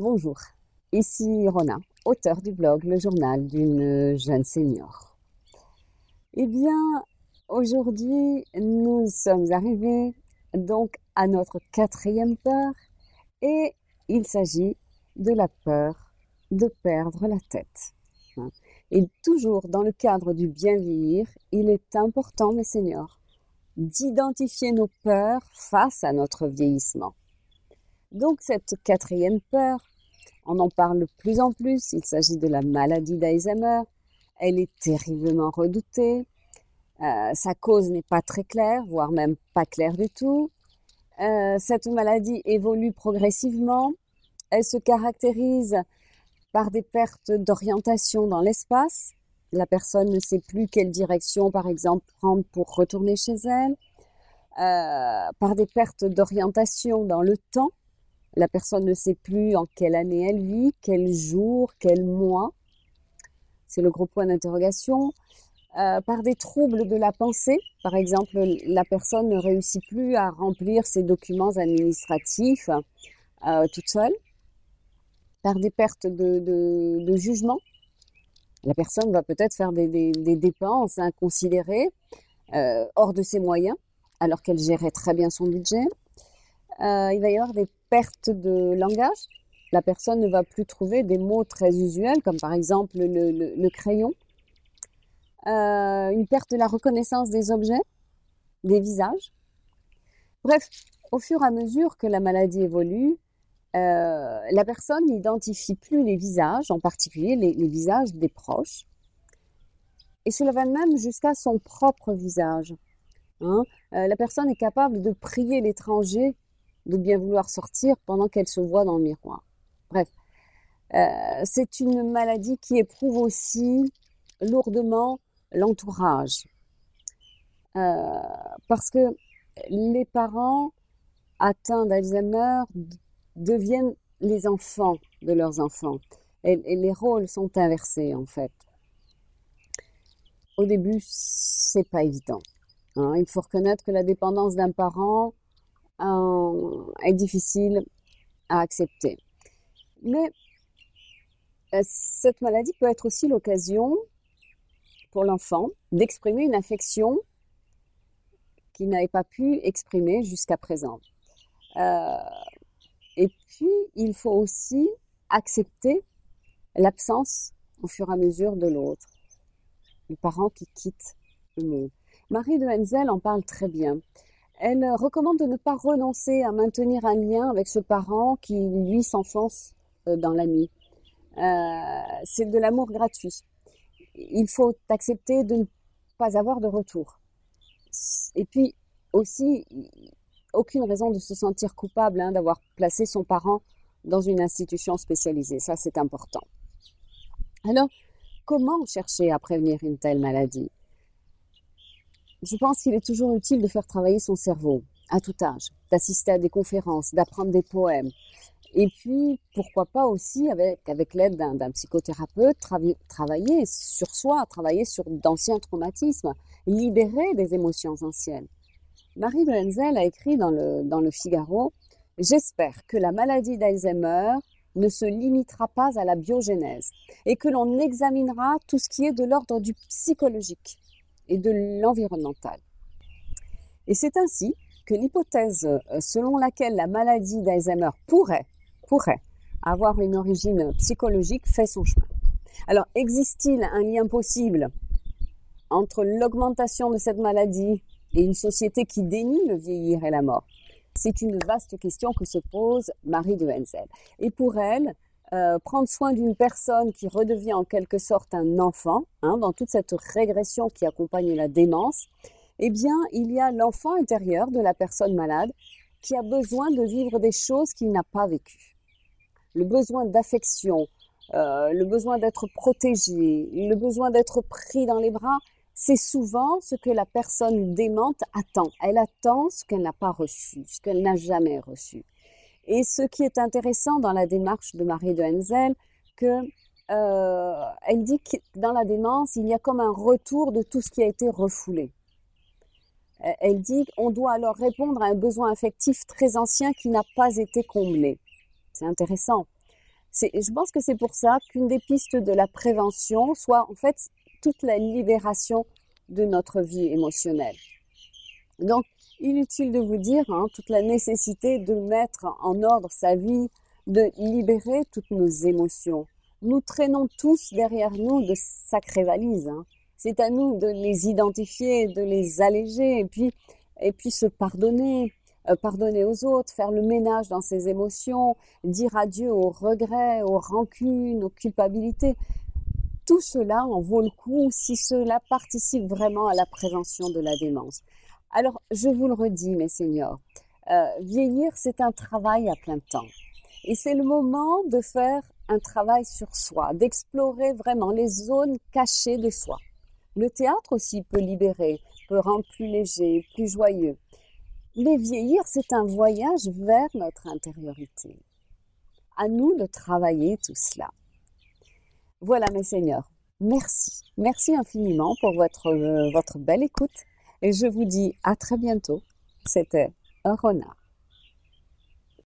Bonjour, ici Rona, auteur du blog Le Journal d'une jeune senior. Eh bien, aujourd'hui, nous sommes arrivés donc à notre quatrième peur et il s'agit de la peur de perdre la tête. Et toujours dans le cadre du bien vieillir, il est important, mes seniors, d'identifier nos peurs face à notre vieillissement. Donc cette quatrième peur, on en parle de plus en plus, il s'agit de la maladie d'Alzheimer, elle est terriblement redoutée, euh, sa cause n'est pas très claire, voire même pas claire du tout. Euh, cette maladie évolue progressivement, elle se caractérise par des pertes d'orientation dans l'espace. La personne ne sait plus quelle direction, par exemple, prendre pour retourner chez elle. Euh, par des pertes d'orientation dans le temps. La personne ne sait plus en quelle année elle vit, quel jour, quel mois. C'est le gros point d'interrogation. Euh, par des troubles de la pensée. Par exemple, la personne ne réussit plus à remplir ses documents administratifs euh, toute seule. Par des pertes de, jugement. La personne va peut-être faire des, dépenses inconsidérées, euh, hors de ses moyens, alors qu'elle gérait très bien son budget. Il va y avoir des perte de langage. La personne ne va plus trouver des mots très usuels, comme par exemple le, crayon. Euh, une perte de la reconnaissance des objets, des visages. Bref, au fur et à mesure que la maladie évolue, euh, la personne n'identifie plus les visages, en particulier les, visages des proches. Et cela va même jusqu'à son propre visage. Hein. Euh, la personne est capable de prier l'étranger de bien vouloir sortir pendant qu'elle se voit dans le miroir. Bref, euh, c'est une maladie qui éprouve aussi lourdement l'entourage. Euh, parce que les parents atteints d'Alzheimer deviennent les enfants de leurs enfants. Et, les rôles sont inversés en fait. Au début, c'est pas évident. Hein. Il faut reconnaître que la dépendance d'un parent est difficile à accepter. Mais euh, cette maladie peut être aussi l'occasion pour l'enfant d'exprimer une affection qu'il n'avait pas pu exprimer jusqu'à présent. Euh, et puis, il faut aussi accepter l'absence au fur et à mesure de l'autre, le parent qui quitte le monde. Marie de Henzel en parle très bien. Elle recommande de ne pas renoncer à maintenir un lien avec ce parent qui, lui, s'enfonce euh, dans la nuit. Euh, c'est de l'amour gratuit. Il faut accepter de ne pas avoir de retour. Et puis aussi, aucune raison de se sentir coupable hein, d'avoir placé son parent dans une institution spécialisée. Ça, c'est important. Alors, comment chercher à prévenir une telle maladie? Je pense qu'il est toujours utile de faire travailler son cerveau à tout âge, d'assister à des conférences, d'apprendre des poèmes. Et puis, pourquoi pas aussi, avec, l'aide d'un psychothérapeute, travailler sur soi, travailler sur d'anciens traumatismes, libérer des émotions anciennes. Marie Brenzel a écrit dans le, dans le Figaro J'espère que la maladie d'Alzheimer ne se limitera pas à la biogénèse et que l'on examinera tout ce qui est de l'ordre du psychologique et de l'environnemental. Et c'est ainsi que l'hypothèse euh, selon laquelle la maladie d'Alzheimer pourrait, pourrait avoir une origine psychologique fait son chemin. Alors, existe-t-il un lien possible entre l'augmentation de cette maladie et une société qui dénie le vieillir et la mort? C'est une vaste question que se pose Marie de Henzel. Et pour elle, euh, prendre soin d'une personne qui redevient en quelque sorte un enfant, hein, dans toute cette régression qui accompagne la démence, eh bien, il y a l'enfant intérieur de la personne malade qui a besoin de vivre des choses qu'il n'a pas vécues. Le besoin d'affection, euh, le besoin d'être protégé, le besoin d'être pris dans les bras, c'est souvent ce que la personne démente attend. Elle attend ce qu'elle n'a pas reçu, ce qu'elle n'a jamais reçu. Et ce qui est intéressant dans la démarche de Marie de Henzel, que euh, dit que dans la démence, il y a comme un retour de tout ce qui a été refoulé. Elle dit qu'on doit alors répondre à un besoin affectif très ancien qui n'a pas été comblé. C'est intéressant. je pense que c'est pour ça qu'une des pistes de la prévention soit en fait toute la libération de notre vie émotionnelle. Donc, inutile de vous dire hein, toute la nécessité de mettre en ordre sa vie, de libérer toutes nos émotions. Nous traînons tous derrière nous de sacrées valises. Hein. C'est à nous de les identifier, de les alléger et puis, et puis se pardonner, euh, pardonner aux autres, faire le ménage dans ses émotions, dire adieu aux regrets, aux rancunes, aux culpabilités. Tout cela en vaut le coup si cela participe vraiment à la prévention de la démence. Alors, je vous le redis, mes seigneurs, euh, vieillir, c'est un travail à plein temps. Et c'est le moment de faire un travail sur soi, d'explorer vraiment les zones cachées de soi. Le théâtre aussi peut libérer, peut rendre plus léger, plus joyeux. Mais vieillir, c'est un voyage vers notre intériorité. À nous de travailler tout cela. Voilà, mes seigneurs. Merci. Merci infiniment pour votre, euh, votre belle écoute. Et je vous dis à très bientôt. C'était un renard.